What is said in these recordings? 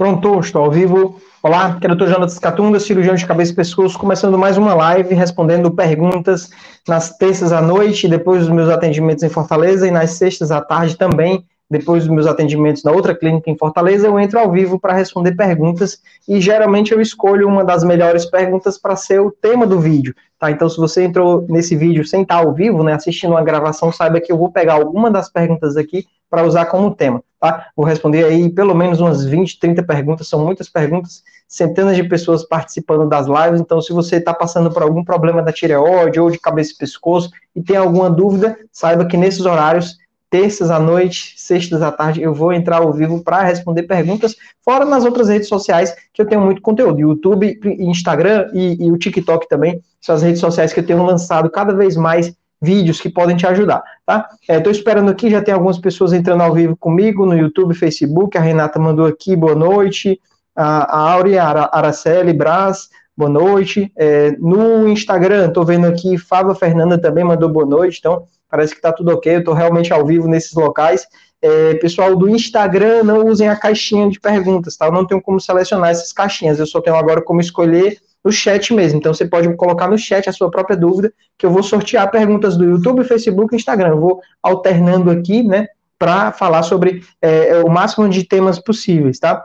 Pronto, estou ao vivo. Olá, aqui é o Dr. Jonas Catunga, cirurgião de cabeça e pescoço, começando mais uma live respondendo perguntas nas terças à noite, depois dos meus atendimentos em Fortaleza, e nas sextas à tarde também, depois dos meus atendimentos na outra clínica em Fortaleza, eu entro ao vivo para responder perguntas e geralmente eu escolho uma das melhores perguntas para ser o tema do vídeo, tá? Então, se você entrou nesse vídeo sem estar ao vivo, né, assistindo uma gravação, saiba que eu vou pegar alguma das perguntas aqui para usar como tema, tá? Vou responder aí pelo menos umas 20, 30 perguntas, são muitas perguntas, centenas de pessoas participando das lives, então se você está passando por algum problema da tireoide ou de cabeça e pescoço e tem alguma dúvida, saiba que nesses horários, terças à noite, sextas à tarde, eu vou entrar ao vivo para responder perguntas, fora nas outras redes sociais que eu tenho muito conteúdo, YouTube, Instagram e, e o TikTok também, são as redes sociais que eu tenho lançado cada vez mais vídeos que podem te ajudar, tá? Estou é, esperando aqui, já tem algumas pessoas entrando ao vivo comigo no YouTube, Facebook, a Renata mandou aqui, boa noite, a, a Áurea Araceli Braz, boa noite, é, no Instagram, estou vendo aqui, Fábio Fernanda também mandou boa noite, então parece que está tudo ok, eu estou realmente ao vivo nesses locais, é, pessoal do Instagram, não usem a caixinha de perguntas, tá? Eu não tenho como selecionar essas caixinhas, eu só tenho agora como escolher no chat mesmo. Então você pode colocar no chat a sua própria dúvida, que eu vou sortear perguntas do YouTube, Facebook e Instagram. Eu vou alternando aqui, né, para falar sobre é, o máximo de temas possíveis, tá?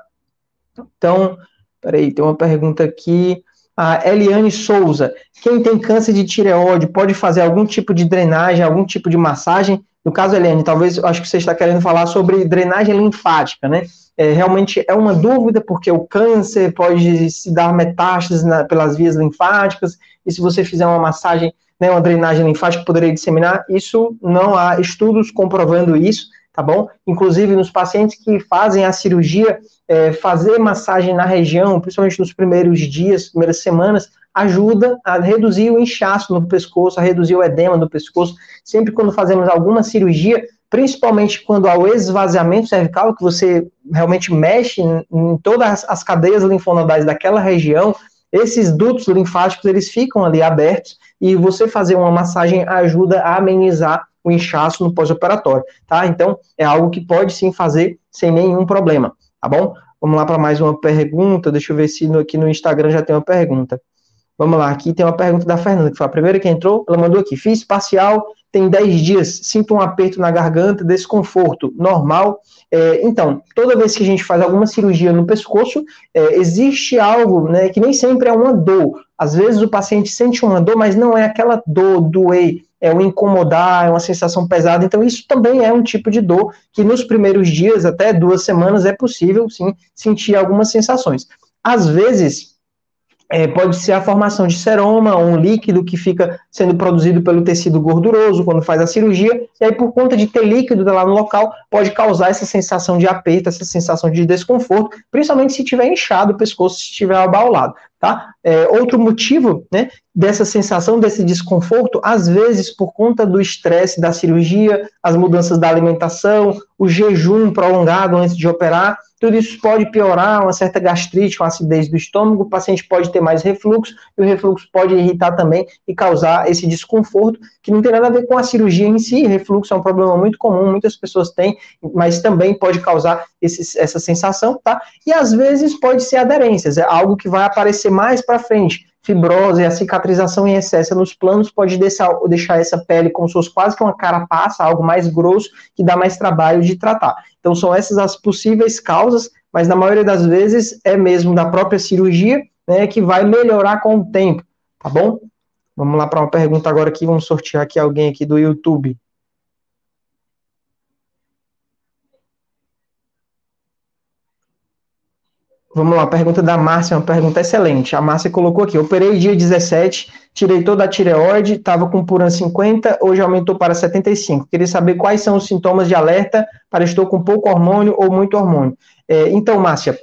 Então, peraí, tem uma pergunta aqui. A Eliane Souza, quem tem câncer de tireoide pode fazer algum tipo de drenagem, algum tipo de massagem? No caso, Eliane, talvez, acho que você está querendo falar sobre drenagem linfática, né? é, realmente é uma dúvida, porque o câncer pode se dar metástases na, pelas vias linfáticas, e se você fizer uma massagem, né, uma drenagem linfática, poderia disseminar. Isso não há estudos comprovando isso, tá bom? Inclusive, nos pacientes que fazem a cirurgia, é, fazer massagem na região, principalmente nos primeiros dias, primeiras semanas, ajuda a reduzir o inchaço no pescoço, a reduzir o edema no pescoço. Sempre quando fazemos alguma cirurgia, principalmente quando há o esvaziamento cervical, que você realmente mexe em todas as cadeias linfonodais daquela região, esses dutos linfáticos, eles ficam ali abertos, e você fazer uma massagem ajuda a amenizar o inchaço no pós-operatório, tá? Então, é algo que pode sim fazer sem nenhum problema, tá bom? Vamos lá para mais uma pergunta, deixa eu ver se no, aqui no Instagram já tem uma pergunta. Vamos lá, aqui tem uma pergunta da Fernanda, que foi a primeira que entrou, ela mandou aqui, fiz parcial tem 10 dias, sinto um aperto na garganta, desconforto, normal. É, então, toda vez que a gente faz alguma cirurgia no pescoço, é, existe algo né, que nem sempre é uma dor. Às vezes o paciente sente uma dor, mas não é aquela dor, doer, é o incomodar, é uma sensação pesada. Então, isso também é um tipo de dor que nos primeiros dias, até duas semanas, é possível, sim, sentir algumas sensações. Às vezes, é, pode ser a formação de seroma, um líquido que fica sendo produzido pelo tecido gorduroso quando faz a cirurgia, e aí por conta de ter líquido lá no local, pode causar essa sensação de aperto, essa sensação de desconforto, principalmente se tiver inchado o pescoço, se estiver abaulado, tá? É, outro motivo, né, dessa sensação, desse desconforto, às vezes por conta do estresse da cirurgia, as mudanças da alimentação, o jejum prolongado antes de operar, tudo isso pode piorar uma certa gastrite, uma acidez do estômago, o paciente pode ter mais refluxo, e o refluxo pode irritar também e causar esse desconforto, que não tem nada a ver com a cirurgia em si, refluxo é um problema muito comum, muitas pessoas têm, mas também pode causar esse, essa sensação, tá? E às vezes pode ser aderências, é algo que vai aparecer mais para frente, fibrose, a cicatrização em excesso nos planos pode deixar, deixar essa pele como se fosse quase que uma carapaça, algo mais grosso, que dá mais trabalho de tratar. Então, são essas as possíveis causas, mas na maioria das vezes é mesmo da própria cirurgia, né, que vai melhorar com o tempo, tá bom? Vamos lá para uma pergunta agora aqui, vamos sortear aqui alguém aqui do YouTube. Vamos lá, pergunta da Márcia, uma pergunta excelente. A Márcia colocou aqui: operei dia 17, tirei toda a tireoide, estava com puran 50, hoje aumentou para 75. Queria saber quais são os sintomas de alerta para estou com pouco hormônio ou muito hormônio. É, então, Márcia,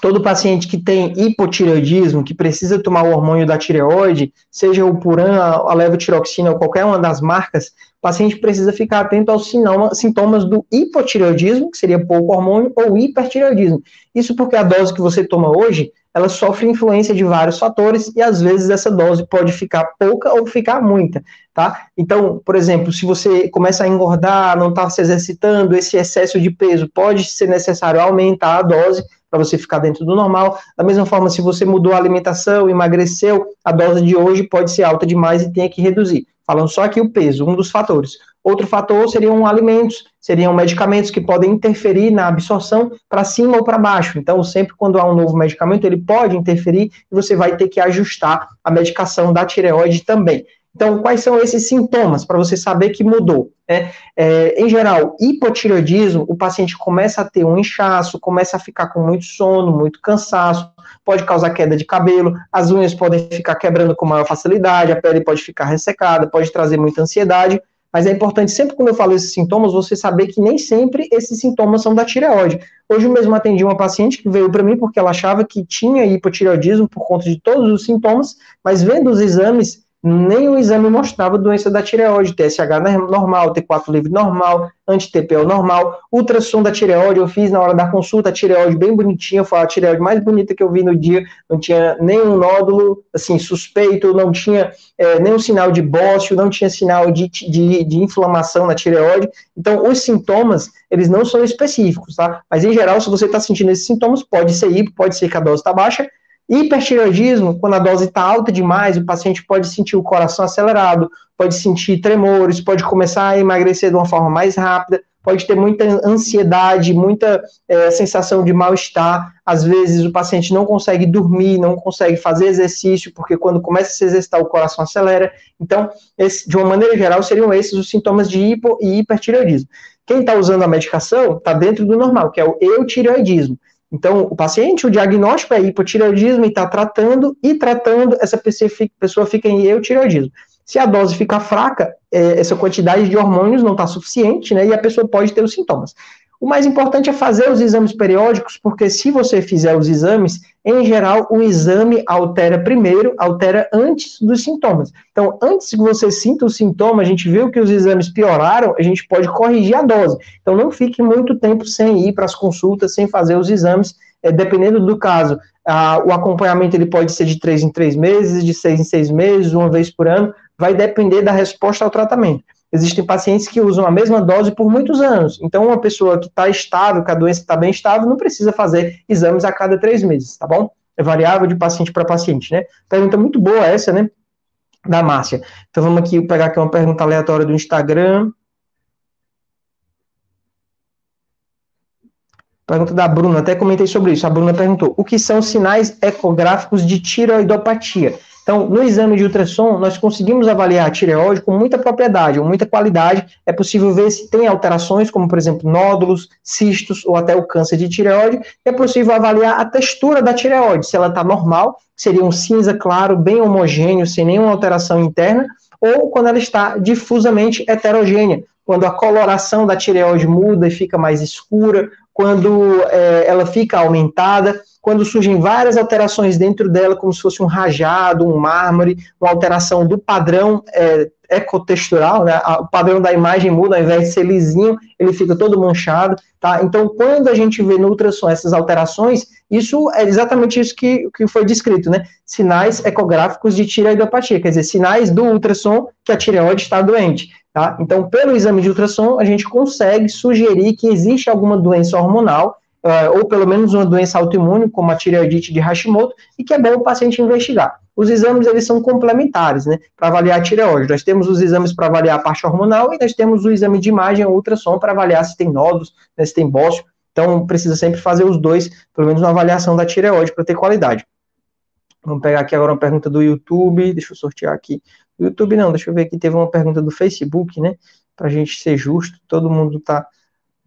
todo paciente que tem hipotireoidismo, que precisa tomar o hormônio da tireoide, seja o Puran, a levotiroxina ou qualquer uma das marcas, o paciente precisa ficar atento aos sintomas do hipotireoidismo, que seria pouco hormônio, ou hipertireoidismo. Isso porque a dose que você toma hoje, ela sofre influência de vários fatores e às vezes essa dose pode ficar pouca ou ficar muita, tá? Então, por exemplo, se você começa a engordar, não está se exercitando, esse excesso de peso pode ser necessário aumentar a dose para você ficar dentro do normal. Da mesma forma, se você mudou a alimentação, emagreceu, a dose de hoje pode ser alta demais e tem que reduzir. Falando só aqui o peso, um dos fatores. Outro fator seriam alimentos, seriam medicamentos que podem interferir na absorção para cima ou para baixo. Então, sempre quando há um novo medicamento, ele pode interferir e você vai ter que ajustar a medicação da tireoide também. Então, quais são esses sintomas para você saber que mudou? Né? É, em geral, hipotireoidismo, o paciente começa a ter um inchaço, começa a ficar com muito sono, muito cansaço, pode causar queda de cabelo, as unhas podem ficar quebrando com maior facilidade, a pele pode ficar ressecada, pode trazer muita ansiedade. Mas é importante, sempre quando eu falo esses sintomas, você saber que nem sempre esses sintomas são da tireoide. Hoje mesmo atendi uma paciente que veio para mim porque ela achava que tinha hipotireoidismo por conta de todos os sintomas, mas vendo os exames, nem o exame mostrava doença da tireoide, TSH normal, T4 livre normal, anti-TPO normal, ultrassom da tireoide, eu fiz na hora da consulta, a tireoide bem bonitinha, foi a tireoide mais bonita que eu vi no dia, não tinha nenhum nódulo, assim, suspeito, não tinha é, nenhum sinal de bócio, não tinha sinal de, de, de inflamação na tireoide, então os sintomas, eles não são específicos, tá? Mas em geral, se você está sentindo esses sintomas, pode ser hipo, pode ser que a dose está baixa, Hipertireoidismo, quando a dose está alta demais, o paciente pode sentir o coração acelerado, pode sentir tremores, pode começar a emagrecer de uma forma mais rápida, pode ter muita ansiedade, muita é, sensação de mal-estar. Às vezes o paciente não consegue dormir, não consegue fazer exercício, porque quando começa a se exercitar o coração acelera. Então, esse, de uma maneira geral, seriam esses os sintomas de hipo e hipertireoidismo. Quem está usando a medicação está dentro do normal, que é o eutireoidismo. Então, o paciente, o diagnóstico é hipotireoidismo e está tratando, e tratando, essa pessoa fica em eutireoidismo. Se a dose fica fraca, é, essa quantidade de hormônios não está suficiente, né, e a pessoa pode ter os sintomas. O mais importante é fazer os exames periódicos, porque se você fizer os exames, em geral, o exame altera primeiro, altera antes dos sintomas. Então, antes que você sinta o sintoma, a gente viu que os exames pioraram, a gente pode corrigir a dose. Então, não fique muito tempo sem ir para as consultas, sem fazer os exames, é, dependendo do caso. Ah, o acompanhamento ele pode ser de três em três meses, de seis em seis meses, uma vez por ano, vai depender da resposta ao tratamento. Existem pacientes que usam a mesma dose por muitos anos. Então, uma pessoa que está estável, que a doença está bem estável, não precisa fazer exames a cada três meses, tá bom? É variável de paciente para paciente, né? Pergunta muito boa essa, né? Da Márcia. Então, vamos aqui pegar aqui uma pergunta aleatória do Instagram. Pergunta da Bruna, até comentei sobre isso. A Bruna perguntou: o que são sinais ecográficos de tiroidopatia? Então, no exame de ultrassom, nós conseguimos avaliar a tireoide com muita propriedade, com muita qualidade. É possível ver se tem alterações, como, por exemplo, nódulos, cistos ou até o câncer de tireoide. É possível avaliar a textura da tireoide, se ela está normal, seria um cinza claro, bem homogêneo, sem nenhuma alteração interna, ou quando ela está difusamente heterogênea, quando a coloração da tireoide muda e fica mais escura, quando é, ela fica aumentada quando surgem várias alterações dentro dela, como se fosse um rajado, um mármore, uma alteração do padrão é, ecotextural, né? o padrão da imagem muda, ao invés de ser lisinho, ele fica todo manchado, tá? Então, quando a gente vê no ultrassom essas alterações, isso é exatamente isso que, que foi descrito, né? Sinais ecográficos de tireoidopatia, quer dizer, sinais do ultrassom que a tireoide está doente, tá? Então, pelo exame de ultrassom, a gente consegue sugerir que existe alguma doença hormonal uh, ou pelo menos uma doença autoimune, como a tireoidite de Hashimoto, e que é bom o paciente investigar. Os exames, eles são complementares, né, para avaliar a tireoide. Nós temos os exames para avaliar a parte hormonal e nós temos o exame de imagem, ultrassom, para avaliar se tem nódulos, né, se tem bócio. Então, precisa sempre fazer os dois, pelo menos uma avaliação da tireoide, para ter qualidade. Vamos pegar aqui agora uma pergunta do YouTube, deixa eu sortear aqui. YouTube não, deixa eu ver aqui, teve uma pergunta do Facebook, né, para a gente ser justo, todo mundo está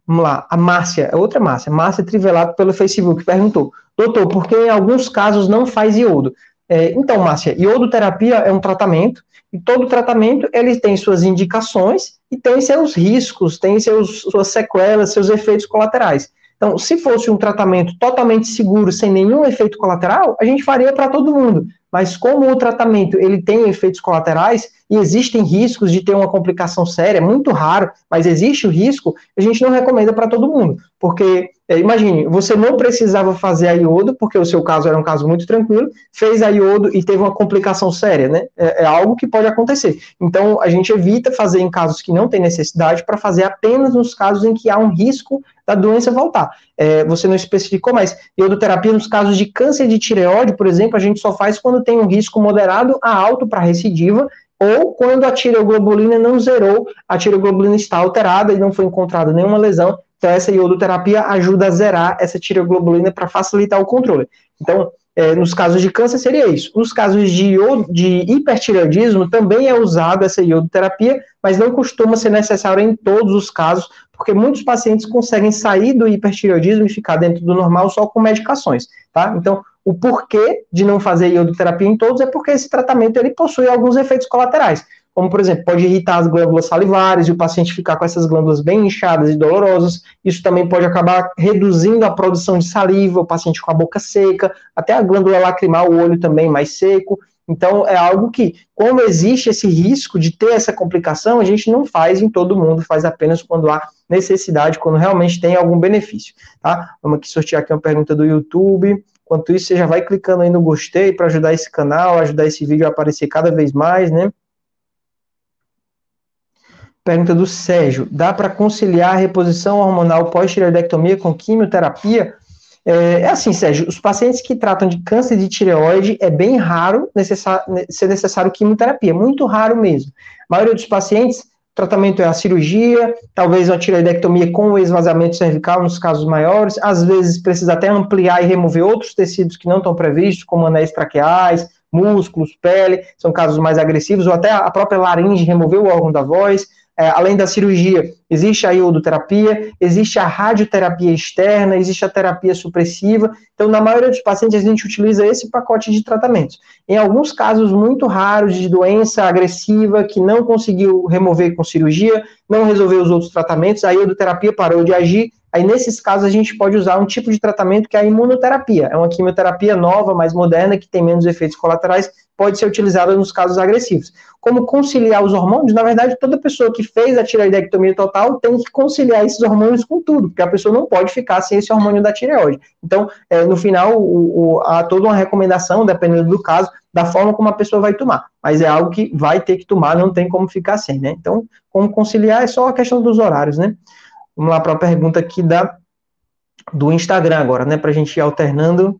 Vamos lá, a Márcia, é outra Márcia, Márcia Trivelato pelo Facebook, perguntou, doutor, por que em alguns casos não faz iodo? É, então, Márcia, iodoterapia é um tratamento, e todo tratamento ele tem suas indicações e tem seus riscos, tem seus, suas sequelas, seus efeitos colaterais. Então, se fosse um tratamento totalmente seguro, sem nenhum efeito colateral, a gente faria para todo mundo. Mas como o tratamento ele tem efeitos colaterais e existem riscos de ter uma complicação séria, é muito raro, mas existe o risco, a gente não recomenda para todo mundo. Porque, é, imagine, você não precisava fazer a iodo, porque o seu caso era um caso muito tranquilo, fez a iodo e teve uma complicação séria, né? É, é algo que pode acontecer. Então, a gente evita fazer em casos que não tem necessidade para fazer apenas nos casos em que há um risco da doença voltar. É, você não especificou, mas iodoterapia nos casos de câncer de tireoide, por exemplo, a gente só faz quando tem um risco moderado a alto para recidiva, ou quando a tireoglobulina não zerou, a tireoglobulina está alterada e não foi encontrada nenhuma lesão, então essa iodoterapia ajuda a zerar essa tireoglobulina para facilitar o controle. Então, é, nos casos de câncer seria isso. Nos casos de, de hipertireoidismo também é usada essa iodoterapia, mas não costuma ser necessário em todos os casos, porque muitos pacientes conseguem sair do hipertireoidismo e ficar dentro do normal só com medicações, tá? Então, o porquê de não fazer iodoterapia em todos é porque esse tratamento ele possui alguns efeitos colaterais como por exemplo, pode irritar as glândulas salivares e o paciente ficar com essas glândulas bem inchadas e dolorosas. Isso também pode acabar reduzindo a produção de saliva, o paciente com a boca seca, até a glândula lacrimal, o olho também mais seco. Então, é algo que, como existe esse risco de ter essa complicação, a gente não faz em todo mundo, faz apenas quando há necessidade, quando realmente tem algum benefício, tá? Vamos aqui sortear aqui uma pergunta do YouTube. Enquanto isso, você já vai clicando aí no gostei para ajudar esse canal, ajudar esse vídeo a aparecer cada vez mais, né? Pergunta do Sérgio: dá para conciliar a reposição hormonal pós-tireoidectomia com quimioterapia? É, é, assim, Sérgio, os pacientes que tratam de câncer de tireoide é bem raro necessar, ser necessário quimioterapia, muito raro mesmo. A maioria dos pacientes, o tratamento é a cirurgia, talvez uma tireoidectomia com esvaziamento cervical nos casos maiores, às vezes precisa até ampliar e remover outros tecidos que não estão previstos, como anéis traqueais, músculos, pele, são casos mais agressivos, ou até a própria laringe, remover o órgão da voz, é, além da cirurgia, existe a iodoterapia, existe a radioterapia externa, existe a terapia supressiva. Então, na maioria dos pacientes, a gente utiliza esse pacote de tratamentos. Em alguns casos muito raros de doença agressiva que não conseguiu remover com cirurgia, não resolveu os outros tratamentos, a iodoterapia parou de agir, Aí, nesses casos, a gente pode usar um tipo de tratamento que é a imunoterapia. É uma quimioterapia nova, mais moderna, que tem menos efeitos colaterais, pode ser utilizada nos casos agressivos. Como conciliar os hormônios? Na verdade, toda pessoa que fez a tireoidectomia total tem que conciliar esses hormônios com tudo, porque a pessoa não pode ficar sem esse hormônio da tireoide. Então, é, no final, o, o, há toda uma recomendação, dependendo do caso, da forma como a pessoa vai tomar. Mas é algo que vai ter que tomar, não tem como ficar sem, né? Então, como conciliar é só a questão dos horários, né? Vamos lá para a pergunta aqui da, do Instagram agora, né? Para a gente ir alternando.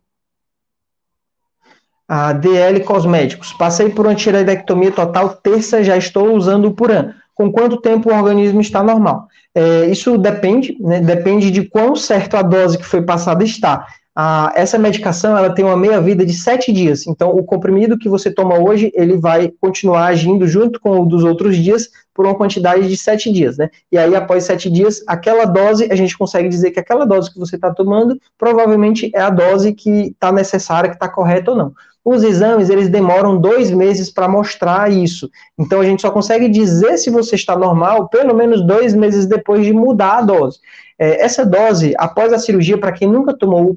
A DL Cosméticos. Passei por uma tireoidectomia total terça, já estou usando o Puran. Com quanto tempo o organismo está normal? É, isso depende, né? Depende de quão certo a dose que foi passada está essa medicação ela tem uma meia-vida de sete dias. Então, o comprimido que você toma hoje, ele vai continuar agindo junto com o dos outros dias por uma quantidade de sete dias, né? E aí, após sete dias, aquela dose, a gente consegue dizer que aquela dose que você está tomando, provavelmente é a dose que está necessária, que está correta ou não. Os exames, eles demoram dois meses para mostrar isso. Então, a gente só consegue dizer se você está normal pelo menos dois meses depois de mudar a dose. É, essa dose, após a cirurgia, para quem nunca tomou o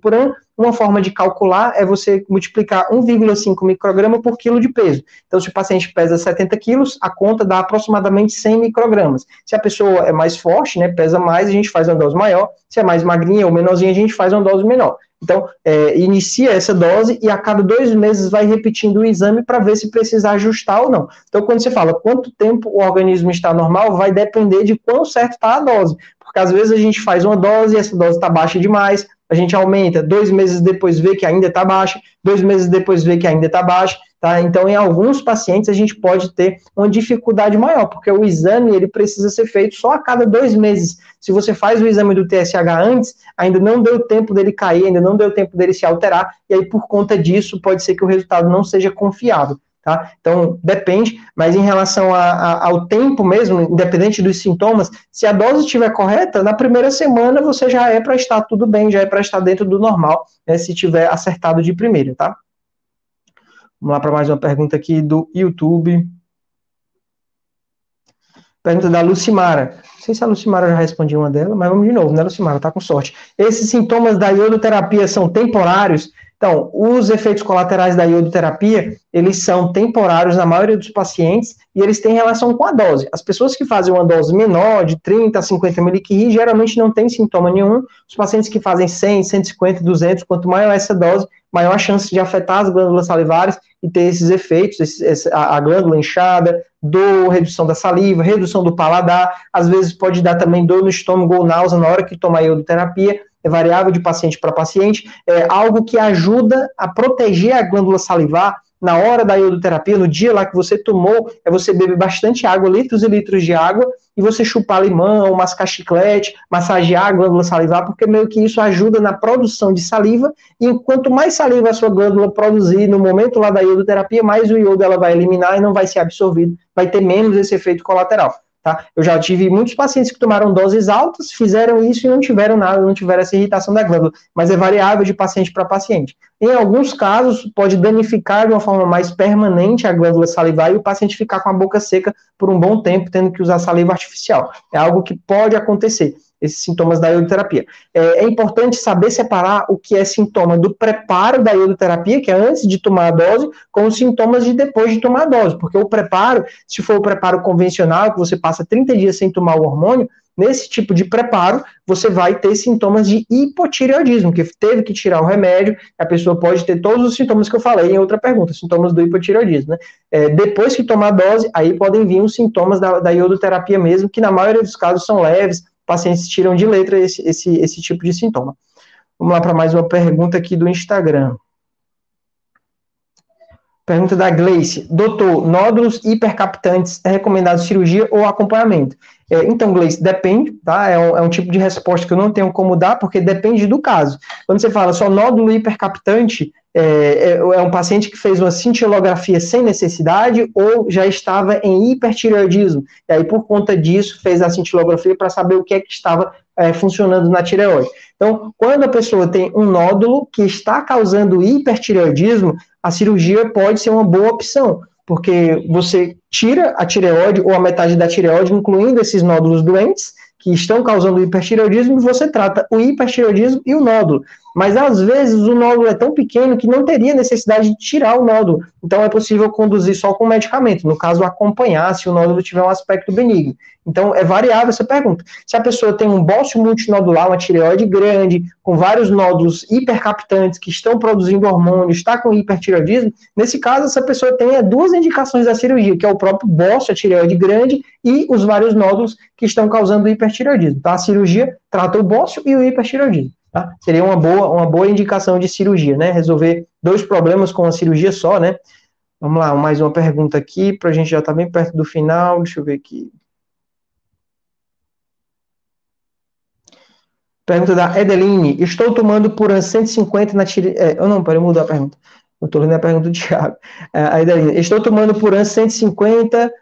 uma forma de calcular é você multiplicar 1,5 micrograma por quilo de peso. Então, se o paciente pesa 70 quilos, a conta dá aproximadamente 100 microgramas. Se a pessoa é mais forte, né, pesa mais, a gente faz uma dose maior. Se é mais magrinha ou menorzinha, a gente faz uma dose menor. Então, é, inicia essa dose e a cada dois meses vai repetindo o exame para ver se precisa ajustar ou não. Então, quando você fala quanto tempo o organismo está normal, vai depender de quão certo está a dose. Porque às vezes a gente faz uma dose e essa dose está baixa demais, a gente aumenta, dois meses depois vê que ainda está baixa, dois meses depois vê que ainda está baixa, tá? Então, em alguns pacientes, a gente pode ter uma dificuldade maior, porque o exame, ele precisa ser feito só a cada dois meses. Se você faz o exame do TSH antes, ainda não deu tempo dele cair, ainda não deu tempo dele se alterar, e aí, por conta disso, pode ser que o resultado não seja confiável. Tá? Então, depende, mas em relação a, a, ao tempo mesmo, independente dos sintomas, se a dose estiver correta, na primeira semana você já é para estar tudo bem, já é para estar dentro do normal, né, se tiver acertado de primeira, tá? Vamos lá para mais uma pergunta aqui do YouTube. Pergunta da Lucimara. Não sei se a Lucimara já respondeu uma dela, mas vamos de novo, né, Lucimara? Tá com sorte. Esses sintomas da iodoterapia são temporários? Então, os efeitos colaterais da iodoterapia, eles são temporários na maioria dos pacientes e eles têm relação com a dose. As pessoas que fazem uma dose menor, de 30 a 50 mg, geralmente não tem sintoma nenhum. Os pacientes que fazem 100, 150, 200, quanto maior essa dose, maior a chance de afetar as glândulas salivares e ter esses efeitos, esse, a, a glândula inchada, dor, redução da saliva, redução do paladar, às vezes pode dar também dor no estômago ou náusea na hora que toma a iodoterapia, é variável de paciente para paciente, é algo que ajuda a proteger a glândula salivar na hora da iodoterapia, no dia lá que você tomou, é você beber bastante água, litros e litros de água, e você chupar limão, mascar chiclete, massagear a glândula salivar, porque meio que isso ajuda na produção de saliva, e quanto mais saliva a sua glândula produzir no momento lá da iodoterapia, mais o iodo ela vai eliminar e não vai ser absorvido, vai ter menos esse efeito colateral. Tá? Eu já tive muitos pacientes que tomaram doses altas, fizeram isso e não tiveram nada, não tiveram essa irritação da glândula, mas é variável de paciente para paciente. Em alguns casos, pode danificar de uma forma mais permanente a glândula salivar e o paciente ficar com a boca seca por um bom tempo, tendo que usar saliva artificial. É algo que pode acontecer esses sintomas da iodoterapia. É, é, importante saber separar o que é sintoma do preparo da iodoterapia, que é antes de tomar a dose, com os sintomas de depois de tomar a dose, porque o preparo, se for o preparo convencional, que você passa 30 dias sem tomar o hormônio, nesse tipo de preparo, você vai ter sintomas de hipotireoidismo, que teve que tirar o remédio, a pessoa pode ter todos os sintomas que eu falei em outra pergunta, sintomas do hipotireoidismo, né? É, depois que tomar a dose, aí podem vir os sintomas da, da iodoterapia mesmo, que na maioria dos casos são leves, pacientes tiram de letra esse, esse, esse tipo de sintoma. Vamos lá para mais uma pergunta aqui do Instagram. Pergunta da Gleice. Doutor, nódulos hipercaptantes é recomendado cirurgia ou acompanhamento? É, então, Gleice, depende, tá? É um, é um, tipo de resposta que eu não tenho como dar, porque depende do caso. Quando você fala só nódulo hipercaptante, é, é, é, um paciente que fez uma cintilografia sem necessidade ou já estava em hipertireoidismo. E aí, por conta disso, fez a cintilografia para saber o que é que estava é, funcionando na tireoide. Então, quando a pessoa tem um nódulo que está causando hipertireoidismo, a cirurgia pode ser uma boa opção, porque você tira a tireoide ou a metade da tireoide, incluindo esses nódulos doentes, que estão causando hipertireoidismo, e você trata o hipertireoidismo e o nódulo. Mas às vezes o nódulo é tão pequeno que não teria necessidade de tirar o nódulo. Então é possível conduzir só com medicamento, no caso, acompanhar se o nódulo tiver um aspecto benigno. Então é variável essa pergunta. Se a pessoa tem um bócio multinodular, uma tireoide grande, com vários nódulos hipercaptantes que estão produzindo hormônio, está com hipertireoidismo, nesse caso essa pessoa tem duas indicações da cirurgia, que é o próprio bócio, a tireoide grande, e os vários nódulos que estão causando hipertireoidismo. Então a cirurgia trata o bócio e o hipertireoidismo. Tá? Seria uma boa, uma boa indicação de cirurgia, né? Resolver dois problemas com uma cirurgia só, né? Vamos lá, mais uma pergunta aqui, para a gente já estar tá bem perto do final. Deixa eu ver aqui. Pergunta da Edeline. Estou tomando por 150 na tire... É, eu não, peraí, mudar a pergunta. Eu estou lendo a pergunta do Thiago. É, a Edeline. Estou tomando por 150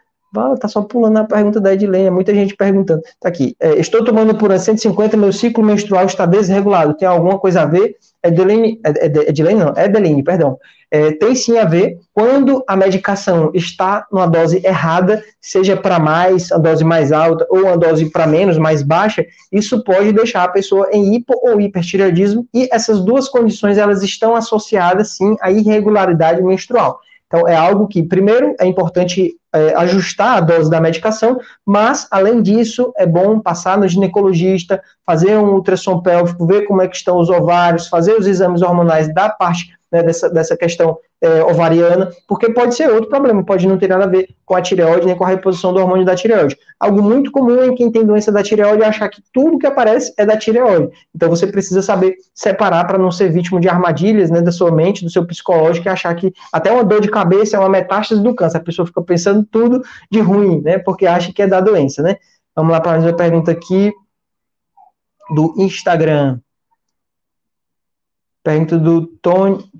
tá só pulando a pergunta da Edilene, muita gente perguntando. Tá aqui. É, estou tomando por 150, meu ciclo menstrual está desregulado. Tem alguma coisa a ver? Edilene, Edilene não, Edeline, perdão. É, tem sim a ver quando a medicação está numa dose errada, seja para mais, a dose mais alta, ou uma dose para menos, mais baixa, isso pode deixar a pessoa em hipo ou hipertireoidismo, e essas duas condições, elas estão associadas, sim, à irregularidade menstrual. Então, é algo que, primeiro, é importante é, ajustar a dose da medicação, mas, além disso, é bom passar no ginecologista, fazer um ultrassom pélvico, ver como é que estão os ovários, fazer os exames hormonais da parte né, dessa, dessa questão é, ovariana, porque pode ser outro problema, pode não ter nada a ver com a tireoide nem com a reposição do hormônio da tireoide. Algo muito comum em quem tem doença da tireoide é achar que tudo que aparece é da tireoide. Então você precisa saber separar para não ser vítima de armadilhas né, da sua mente, do seu psicológico, e achar que até uma dor de cabeça é uma metástase do câncer. A pessoa fica pensando tudo de ruim, né? Porque acha que é da doença, né? Vamos lá para mais uma pergunta aqui do Instagram. Pergunta do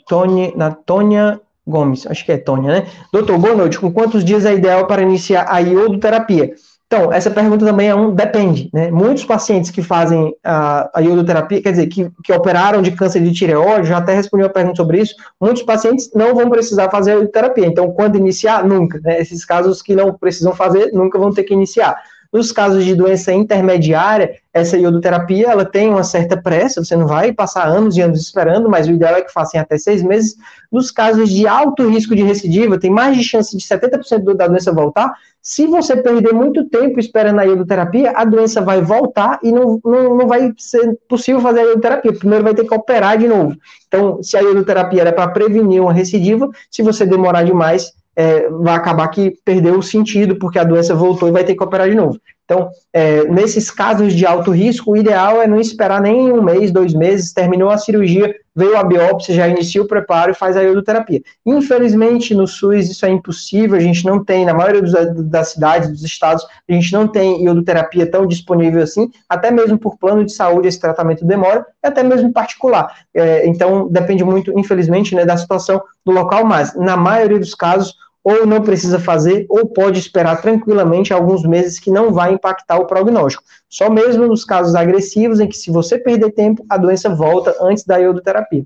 Tony, da Tônia Gomes, acho que é Tônia, né? Doutor, boa noite. Com quantos dias é ideal para iniciar a iodoterapia? Então, essa pergunta também é um depende, né? Muitos pacientes que fazem a, a iodoterapia, quer dizer, que, que operaram de câncer de tireoide, já até respondi uma pergunta sobre isso, muitos pacientes não vão precisar fazer a iodoterapia. Então, quando iniciar? Nunca. Né? Esses casos que não precisam fazer, nunca vão ter que iniciar. Nos casos de doença intermediária, essa iodoterapia ela tem uma certa pressa, você não vai passar anos e anos esperando, mas o ideal é que façam até seis meses. Nos casos de alto risco de recidiva, tem mais de chance de 70% da doença voltar. Se você perder muito tempo esperando a iodoterapia, a doença vai voltar e não, não, não vai ser possível fazer a iodoterapia. Primeiro vai ter que operar de novo. Então, se a iodoterapia era para prevenir uma recidiva, se você demorar demais, é, vai acabar que perdeu o sentido, porque a doença voltou e vai ter que operar de novo. Então, é, nesses casos de alto risco, o ideal é não esperar nem um mês, dois meses, terminou a cirurgia, veio a biópsia, já inicia o preparo e faz a iodoterapia. Infelizmente, no SUS isso é impossível, a gente não tem, na maioria dos, das cidades, dos estados, a gente não tem iodoterapia tão disponível assim, até mesmo por plano de saúde esse tratamento demora, e até mesmo particular. É, então, depende muito, infelizmente, né, da situação do local, mas na maioria dos casos, ou não precisa fazer, ou pode esperar tranquilamente alguns meses que não vai impactar o prognóstico. Só mesmo nos casos agressivos, em que se você perder tempo, a doença volta antes da iodoterapia.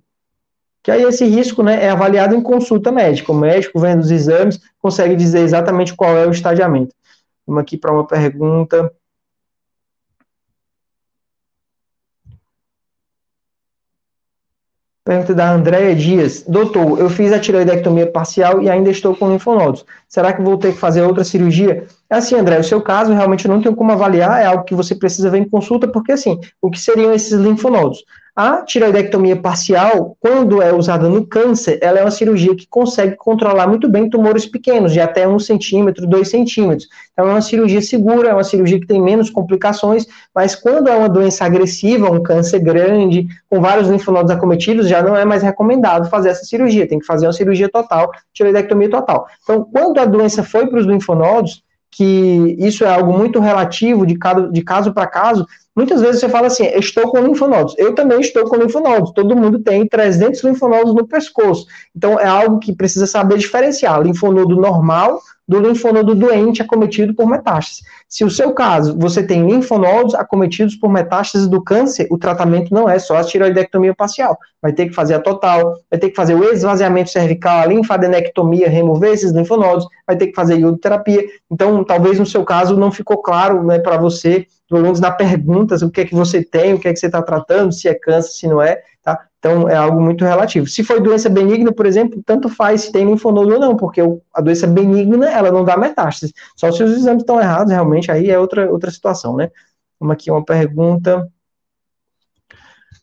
Que aí esse risco né, é avaliado em consulta médica. O médico, vendo os exames, consegue dizer exatamente qual é o estadiamento. Vamos aqui para uma pergunta. Pergunta da Andréia Dias. Doutor, eu fiz a tiroidectomia parcial e ainda estou com linfonodos. Será que vou ter que fazer outra cirurgia? É assim, André, o seu caso realmente não tenho como avaliar, é algo que você precisa ver em consulta, porque assim, o que seriam esses linfonodos? A tiroidectomia parcial, quando é usada no câncer, ela é uma cirurgia que consegue controlar muito bem tumores pequenos, de até 1 centímetro, 2 centímetros. Então, é uma cirurgia segura, é uma cirurgia que tem menos complicações, mas quando é uma doença agressiva, um câncer grande, com vários linfonodos acometidos, já não é mais recomendado fazer essa cirurgia, tem que fazer uma cirurgia total, tiroidectomia total. Então, quando a doença foi para os linfonodos, que isso é algo muito relativo de, de caso para caso, muitas vezes você fala assim, estou com linfonodos. Eu também estou com linfonodos. Todo mundo tem 300 linfonodos no pescoço. Então, é algo que precisa saber diferenciar. Linfonodo normal do linfonodo doente acometido por metástase. Se o seu caso, você tem linfonodos acometidos por metástase do câncer, o tratamento não é só a tiroidectomia parcial. Vai ter que fazer a total, vai ter que fazer o esvaziamento cervical, a linfadenectomia, remover esses linfonodos, vai ter que fazer iodoterapia. Então, talvez no seu caso não ficou claro né, para você, menos na perguntas, o que é que você tem, o que é que você está tratando, se é câncer, se não é, tá? Então, é algo muito relativo. Se for doença benigna, por exemplo, tanto faz se tem linfonodo ou não, porque a doença benigna, ela não dá metástase. Só se os exames estão errados, realmente, aí é outra, outra situação, né? Vamos aqui uma pergunta.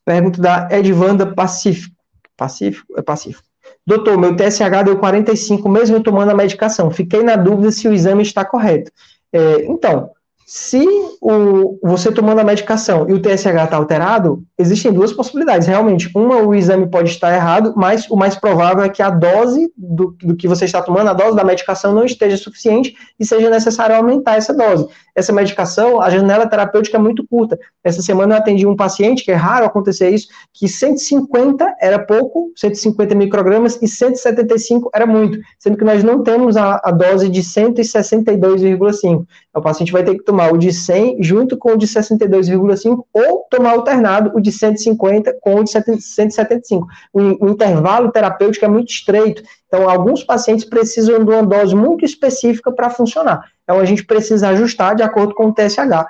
Pergunta da Edvanda Pacífico. Pacífico? É Pacífico. Doutor, meu TSH deu 45 mesmo tomando a medicação. Fiquei na dúvida se o exame está correto. É, então, se o, você tomando a medicação e o TSH está alterado, existem duas possibilidades, realmente. Uma, o exame pode estar errado, mas o mais provável é que a dose do, do que você está tomando, a dose da medicação, não esteja suficiente e seja necessário aumentar essa dose. Essa medicação, a janela terapêutica é muito curta. Essa semana eu atendi um paciente, que é raro acontecer isso, que 150 era pouco, 150 microgramas, e 175 era muito, sendo que nós não temos a, a dose de 162,5. O paciente vai ter que tomar o de 100 junto com o de 62,5 ou tomar alternado o de 150 com o de 175. O, o intervalo terapêutico é muito estreito, então alguns pacientes precisam de uma dose muito específica para funcionar. Então a gente precisa ajustar de acordo com o TSH.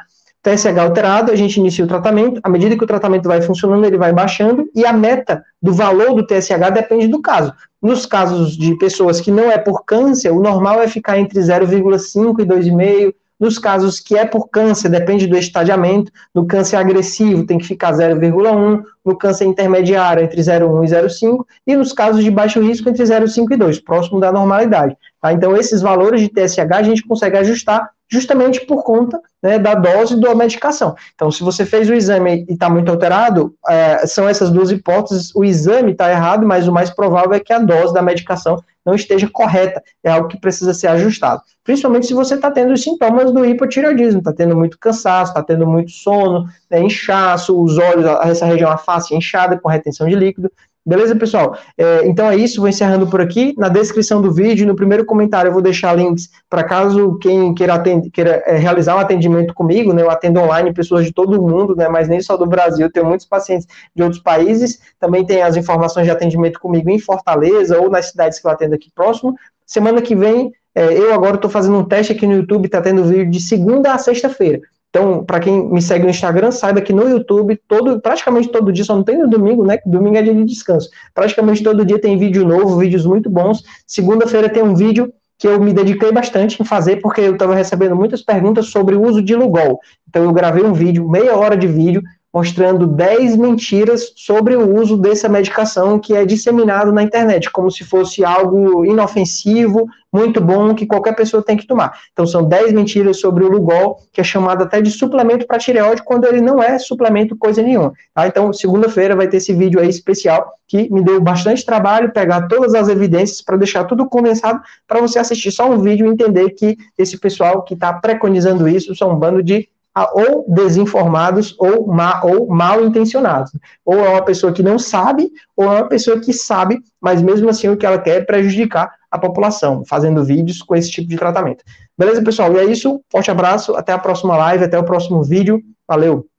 TSH alterado, a gente inicia o tratamento, à medida que o tratamento vai funcionando, ele vai baixando, e a meta do valor do TSH depende do caso. Nos casos de pessoas que não é por câncer, o normal é ficar entre 0,5 e 2,5, nos casos que é por câncer, depende do estadiamento. No câncer agressivo, tem que ficar 0,1. No câncer intermediário, entre 0,1 e 0,5. E nos casos de baixo risco, entre 0,5 e 2, próximo da normalidade. Tá? Então, esses valores de TSH a gente consegue ajustar justamente por conta né, da dose da medicação. Então, se você fez o exame e está muito alterado, é, são essas duas hipóteses. O exame está errado, mas o mais provável é que a dose da medicação não esteja correta. É algo que precisa ser ajustado. Principalmente se você está tendo os sintomas do hipotireoidismo, está tendo muito cansaço, está tendo muito sono, né, inchaço, os olhos, essa região, a face inchada com retenção de líquido. Beleza, pessoal? É, então é isso, vou encerrando por aqui. Na descrição do vídeo, no primeiro comentário, eu vou deixar links para caso quem queira, queira é, realizar um atendimento comigo, né? Eu atendo online pessoas de todo o mundo, né? Mas nem só do Brasil, tenho muitos pacientes de outros países. Também tem as informações de atendimento comigo em Fortaleza ou nas cidades que eu atendo aqui próximo. Semana que vem, é, eu agora estou fazendo um teste aqui no YouTube, está tendo vídeo de segunda a sexta-feira. Então, para quem me segue no Instagram, saiba que no YouTube, todo, praticamente todo dia, só não tem no domingo, né? Domingo é dia de descanso. Praticamente todo dia tem vídeo novo, vídeos muito bons. Segunda-feira tem um vídeo que eu me dediquei bastante em fazer, porque eu estava recebendo muitas perguntas sobre o uso de Lugol. Então, eu gravei um vídeo, meia hora de vídeo, mostrando 10 mentiras sobre o uso dessa medicação que é disseminado na internet, como se fosse algo inofensivo, muito bom, que qualquer pessoa tem que tomar. Então, são 10 mentiras sobre o Lugol, que é chamado até de suplemento para tireoide, quando ele não é suplemento coisa nenhuma. Tá? Então, segunda-feira vai ter esse vídeo aí especial, que me deu bastante trabalho pegar todas as evidências para deixar tudo condensado, para você assistir só um vídeo e entender que esse pessoal que está preconizando isso são um bando de ou desinformados ou, ma, ou mal intencionados. Ou é uma pessoa que não sabe, ou é uma pessoa que sabe, mas mesmo assim o que ela quer é prejudicar a população, fazendo vídeos com esse tipo de tratamento. Beleza, pessoal? E é isso. Forte abraço, até a próxima live, até o próximo vídeo. Valeu!